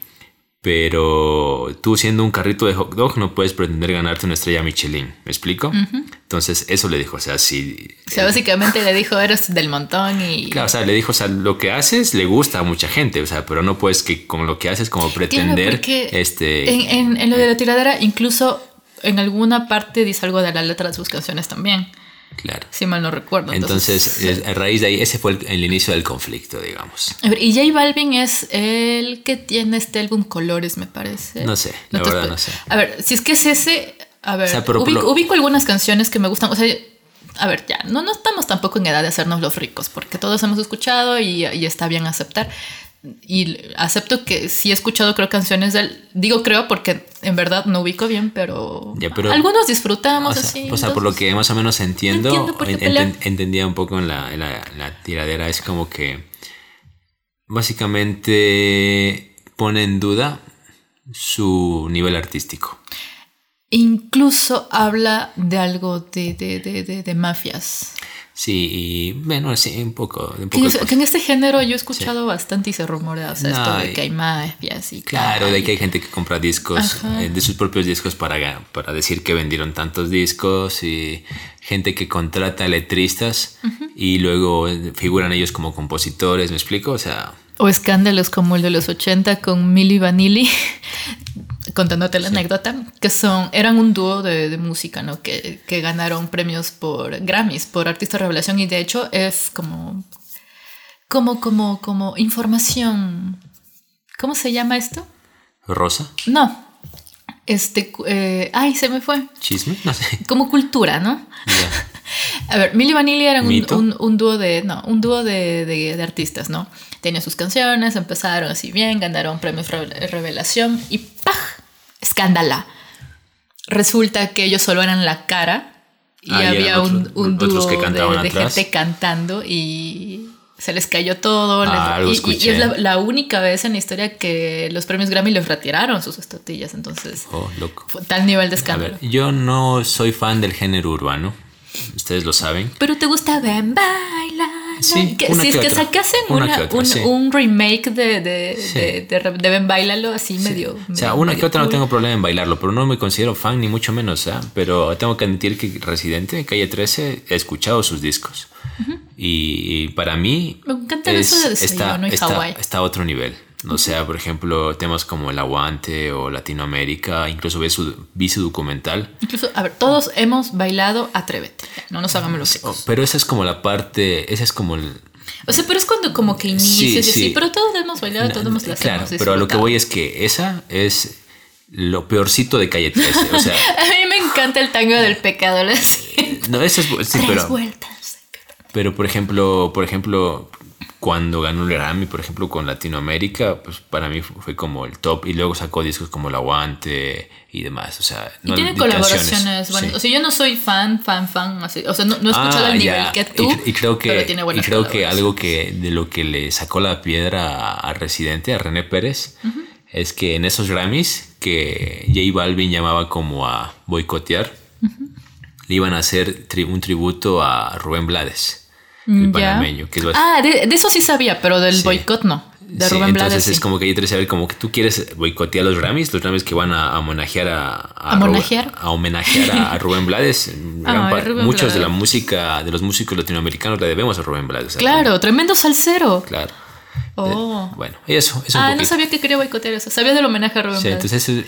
Pero tú siendo un carrito de hot dog no puedes pretender ganarte una estrella Michelin, ¿me explico? Entonces eso le dijo, o sea, si... O sea, básicamente le dijo, eres del montón y... Claro, o sea, le dijo, o sea, lo que haces le gusta a mucha gente, o sea, pero no puedes que con lo que haces como pretender... este... En, en lo de la tiradera incluso en alguna parte dice algo de la letra de sus canciones también. Claro. Si mal no recuerdo. Entonces, a raíz de ahí, ese fue el, inicio del conflicto, digamos. A ver, y J Balvin es el que tiene este álbum Colores, me parece. No sé, la verdad no sé. A ver, si es que es ese, a ver, ubico, algunas canciones que me gustan. O sea, a ver, ya, no, no estamos tampoco en edad de hacernos los ricos, porque todos hemos escuchado y, y está bien aceptar y acepto que sí he escuchado creo canciones de él. Digo creo porque en verdad no ubico bien, pero, algunos disfrutamos así. O sea, por lo que más o menos entiendo, entendía un poco en la, la, tiradera, es como que básicamente pone en duda su nivel artístico. Incluso habla de algo de, de, de, de mafias. Sí, y bueno, sí, un poco. que, en este género yo he escuchado bastante y se rumorea o sea, esto de que hay mafias y Claro, de que hay gente que compra discos, eh, de sus propios discos para, para decir que vendieron tantos discos y gente que contrata letristas y luego figuran ellos como compositores, ¿me explico? O sea... O escándalos como el de los 80 con Milli Vanilli, contándote la anécdota, que son, eran un dúo de, música, ¿no? Que, que, ganaron premios por Grammys, por Artista Revelación, y de hecho es como, como, como, como información. ¿Cómo se llama esto? ¿Rosa? No. Este, eh, ay, se me fue. ¿Chisme? No sé. Como cultura, ¿no? A ver, Milli Vanilli eran un, un, dúo de, no, un dúo de, de, de artistas, ¿no? Tenían sus canciones, empezaron así bien, ganaron premios Revelación y ¡pah! Escándala. Resulta que ellos solo eran la cara y había un, dúo de, gente cantando y, se les cayó todo. Ah, les- lo y- es la, la única vez en la historia que los premios Grammy les retiraron sus estatuillas. Entonces, Oh, loco. fue tal nivel de A escándalo. ver, yo no soy fan del género urbano. Ustedes lo saben. Pero te gusta Ben Baila. Sí, que, una si es que que otra. sacasen Una una- que otra, un, sí. un remake de, de, Sí. de, de, de Ben Bailalo así medio. O sea, medio- una que medio otra no cool. tengo problema en bailarlo, pero no me considero fan ni mucho menos, ¿ah? Pero tengo que admitir que Residente de Calle 13 he escuchado sus discos. y, y para mí Me encanta eso de desayuno y está, está a otro nivel. O sea, por ejemplo, temas como El Aguante o Latinoamérica, incluso vi su, vi su documental. Incluso, a ver, todos hemos bailado Atrévete. No nos hagamos los Oh, secos. pero esa es como la parte, esa es como el... O sea, pero es cuando como que inicias Sí, sí. pero todos hemos bailado, todos hemos las Claro, hemos pero a lo que voy es que esa es lo peorcito de Calle 13. O sea, A mí me encanta el tango del pecado, lo siento. no, eso es... Sí, Tres pero... vueltas. Pero por ejemplo, por ejemplo, cuando ganó el Grammy, por ejemplo, con Latinoamérica, pues para mí fu- fue como el top. Y luego sacó discos como El Aguante y demás. O sea, Y no tiene di- colaboraciones buenas. sí. O sea, yo no soy fan, fan, fan. así. O sea, no, no he escuchado Ah, al nivel que tú. Y, y creo que, pero tiene y buenas creo que algo que de lo que le sacó la piedra a, Residente, a René Pérez, es que en esos Grammys que J Balvin llamaba como a boicotear, le iban a hacer tri- un tributo a Rubén Blades, el Mm, panameño, que es Ah, de, de eso sí sabía, pero del Sí. boicot no. De Sí, Rubén entonces Blades. es sí. como que yo quiero saber como que tú quieres boicotear los Grammys, los Grammys que van a, a homenajear a, ¿A Ru- homenajear? a homenajear a, a Rubén Blades. Par- Rubén muchos de la música de los músicos latinoamericanos le debemos a Rubén Blades. sea, Claro, tremendo salsero. Claro. Oh. Bueno, eso, eso Ah, no sabía que quería boicotear eso. Sabía del homenaje a Rubén Sí, Blades. entonces, eh,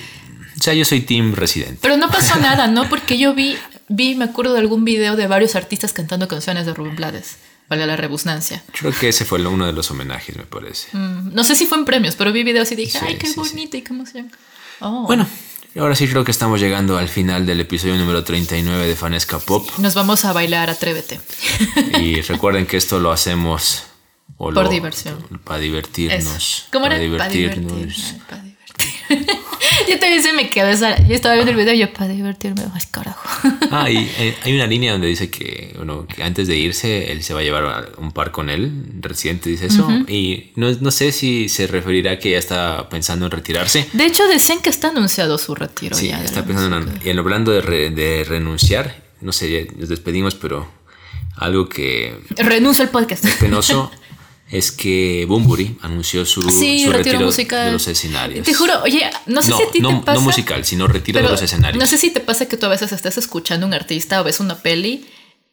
o sea, yo soy team residente. Pero no pasó nada, ¿no? Porque yo vi, vi, me acuerdo de algún video de varios artistas cantando canciones de Rubén Blades. Vale la rebusnancia. Creo que ese fue uno de los homenajes, me parece. Mm, no sé si fue en premios, pero vi videos y dije, Sí, ay, qué sí, sí. bonito y qué emoción. Oh. Bueno, ahora sí creo que estamos llegando al final del episodio número 39 de Fanesca Pop. Nos vamos a bailar, atrévete. Y recuerden que esto lo hacemos Por lo- diversión. Para divertirnos. Eso. ¿Cómo para era? Para divertirnos. Para divertirme. yo también se me quedó esa. Yo estaba viendo el video y yo, para divertirme, ay, carajo. Ah, y eh, hay una línea donde dice que, bueno, que antes de irse, él se va a llevar a un par con él. Residente dice eso. Y no, no sé si se referirá a que ya está pensando en retirarse. De hecho, dicen que está anunciado su retiro Sí, ya. está pensando en. Y en hablando de, re- de renunciar, no sé, nos despedimos, pero algo que Renuncio al podcast. es penoso es que Bumburi anunció su, Sí, su retiro de los escenarios. Te juro, oye, no sé no, si a ti no, te pasa. no musical, sino retiro de los escenarios. No sé si te pasa que tú a veces estás escuchando a un artista o ves una peli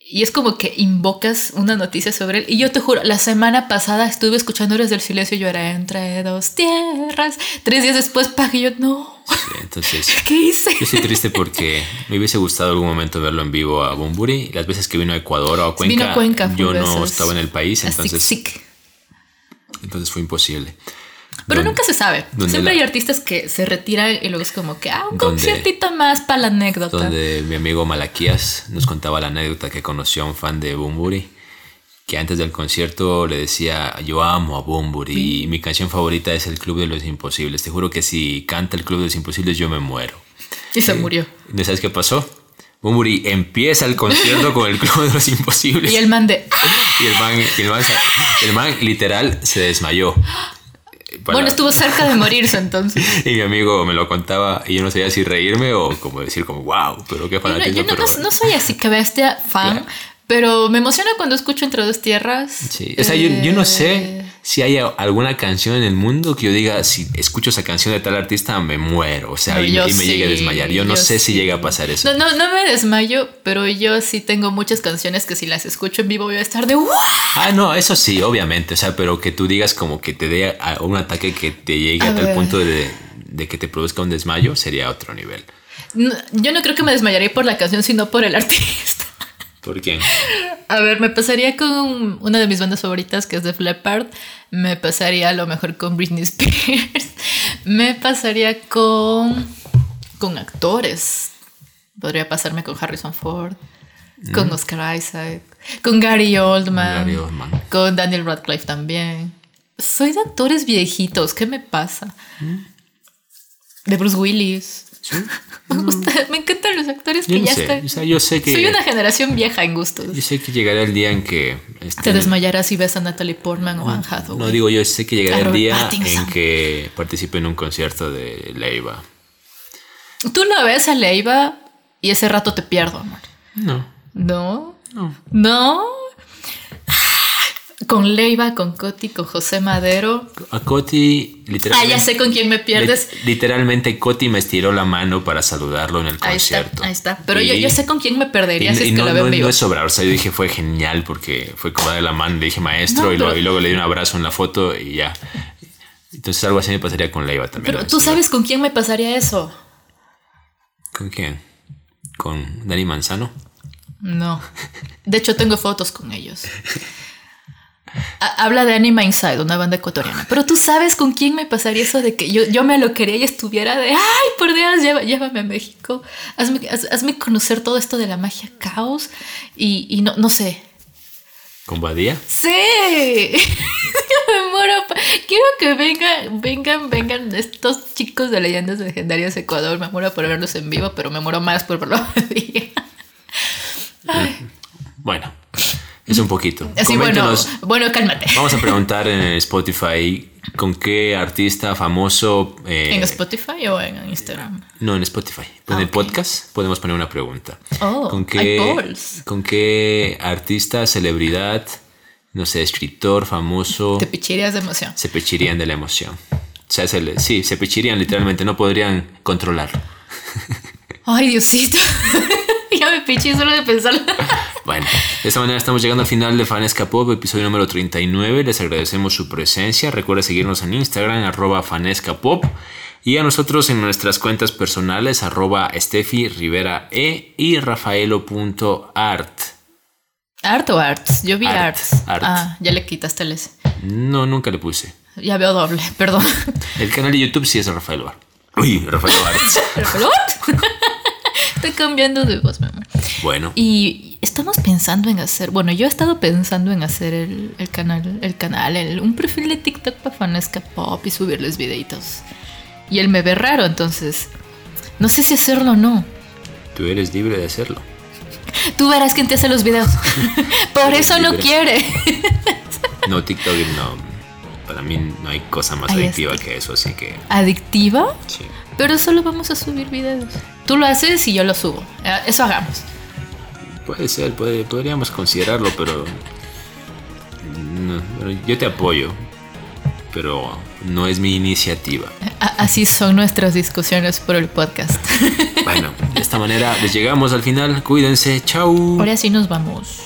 y es como que invocas una noticia sobre él. Y yo te juro, la semana pasada estuve escuchando Horas del Silencio y yo era entre dos tierras. Tres días después, pagué y yo, no, Sí, entonces, ¿qué hice? yo estoy triste porque me hubiese gustado algún momento verlo en vivo a Bumburi. Las veces que vino a Ecuador o a Cuenca, Vino a Cuenca, yo no veces. estaba en el país, entonces, Sick. Entonces fue imposible. Pero Donde- nunca se sabe. Siempre la- hay artistas que se retiran y luego es como que, ah, un Donde- conciertito más para la anécdota. donde mi amigo Malaquías nos contaba la anécdota que conoció a un fan de Bumburi, que antes del concierto le decía, yo amo a Bumburi y mi canción favorita es El Club de los Imposibles. Te juro que si canta El Club de los Imposibles yo me muero. Y se murió. ¿No sabes qué pasó? Bumburi empieza el concierto con El Club de los Imposibles. Y el man de, Y el man, y el man el man literal se desmayó. Para- bueno, estuvo cerca de morirse entonces. Y mi amigo me lo contaba y yo no sabía si reírme o como decir como wow, pero qué Yo, no, fanatismo. yo no- pero- no- soy así que bestia fan, Claro. pero me emociona cuando escucho Entre dos tierras. Sí, o sea, yo, yo no sé Eh, si hay alguna canción en el mundo que yo diga, si escucho esa canción de tal artista, me muero. O sea, no, y, yo y me llegue a sí, desmayar. Yo no sé si sí. llega a pasar eso. No, no, no me desmayo, pero yo sí tengo muchas canciones que si las escucho en vivo voy a estar de ¡Wow! Ah, no, eso sí, obviamente. O sea, pero que tú digas como que te dé un ataque que te llegue A a, tal ver. punto de, de que te produzca un desmayo sería otro nivel. No, yo no creo que me desmayaría por la canción, sino por el artista. ¿Por quién? A ver, me pasaría con una de mis bandas favoritas, que es The Leppard. Me pasaría a lo mejor con Britney Spears. Me pasaría con, con actores. Podría pasarme con Harrison Ford, con Oscar Isaac, con Gary Oldman, Gary Oldman. con Daniel Radcliffe también. Soy de actores viejitos, ¿qué me pasa? De Bruce Willis. Me, gusta, me encantan los actores Yo que no ya sé, están. o sea, yo sé que Soy una generación vieja en gustos. yo sé que llegará el día en que este, Te desmayarás si ves a Natalie Portman o Anne Hathaway. no digo yo sé que llegará el día Pattinson. en que participe en un concierto de Leiva. Tú no ves a Leiva y ese rato te pierdo, amor. No, No, no. no. Con Leiva, con Coti, con José Madero. A Coti Ah, literalmente ya sé con quién me pierdes. Li- Literalmente Coti me estiró la mano para saludarlo en el Ahí está, concierto. ahí está. Pero yo, Y- yo sé con quién me y, perdería si y es que no, la veo no- vivo. no es sobrar, o sea, yo dije fue genial porque fue como de la mano, le dije maestro No, y, lo- y luego le di un abrazo en la foto y ya. Entonces algo así me pasaría con Leiva también. Pero tú sabes con quién me pasaría eso. ¿Con quién? ¿Con Dani Manzano? No. De hecho, tengo fotos con ellos. Ha- Habla de Anima Inside, una banda ecuatoriana. Pero tú sabes con quién me pasaría eso de que yo, yo me lo quería y estuviera de, ay, por Dios, llévame a México. Hazme, haz- hazme conocer todo esto de la magia caos. Y, y no, no sé. ¿Con Badía? Sí. Me muero. Quiero que vengan, vengan, vengan estos chicos de leyendas legendarias de Ecuador. Me muero por verlos en vivo, pero me muero más por verlos en vivo. Bueno, es un poquito. Así, bueno, bueno, cálmate. Vamos a preguntar en Spotify con qué artista famoso. eh, ¿En Spotify o en Instagram? No, en Spotify. Pues en Ah, el podcast podemos poner una pregunta. Oh, ¿Con qué. ¿Con qué artista, celebridad, no sé, escritor famoso Te pichirías de emoción. se pechirían de la emoción? O sea, se le- sí, se pechirían literalmente, no podrían controlarlo. Ay, Diosito. ya me piché solo de pensarlo. Bueno, de esta manera estamos llegando al final de Fanesca Pop, episodio número 39. Les agradecemos su presencia. Recuerda seguirnos en Instagram, arroba Fanesca Pop. Y a nosotros en nuestras cuentas personales, arroba Steffi Rivera E y rafaelo.art. ¿Art o arts? Yo vi Art, arts. art. Ah, ya le quitaste el S. No, nunca le puse. Ya veo doble, perdón. El canal de YouTube sí es Rafael Art. Uy, Rafael Arts. ¿Pero what? Estoy cambiando de voz, mi amor. Bueno, Y estamos pensando en hacer, bueno, yo he estado pensando en hacer el, el canal, el canal, el- un perfil de TikTok para Fanesca Pop y subirles videitos. Y él me ve raro, entonces no sé si hacerlo o no. tú eres libre de hacerlo. Tú verás quién te hace los videos. Por eso no libre. quiere. No, TikTok no. Para mí no hay cosa más Ahí adictiva que eso, así que ¿Adictiva? sí. Pero solo vamos a subir videos. Tú lo haces y yo lo subo. Eh, Eso hagamos. Puede ser, puede- podríamos considerarlo, pero, no, yo te apoyo, pero no es mi iniciativa. Así son nuestras discusiones por el podcast. Bueno, de esta manera les llegamos al final. Cuídense, chau. Ahora sí nos vamos.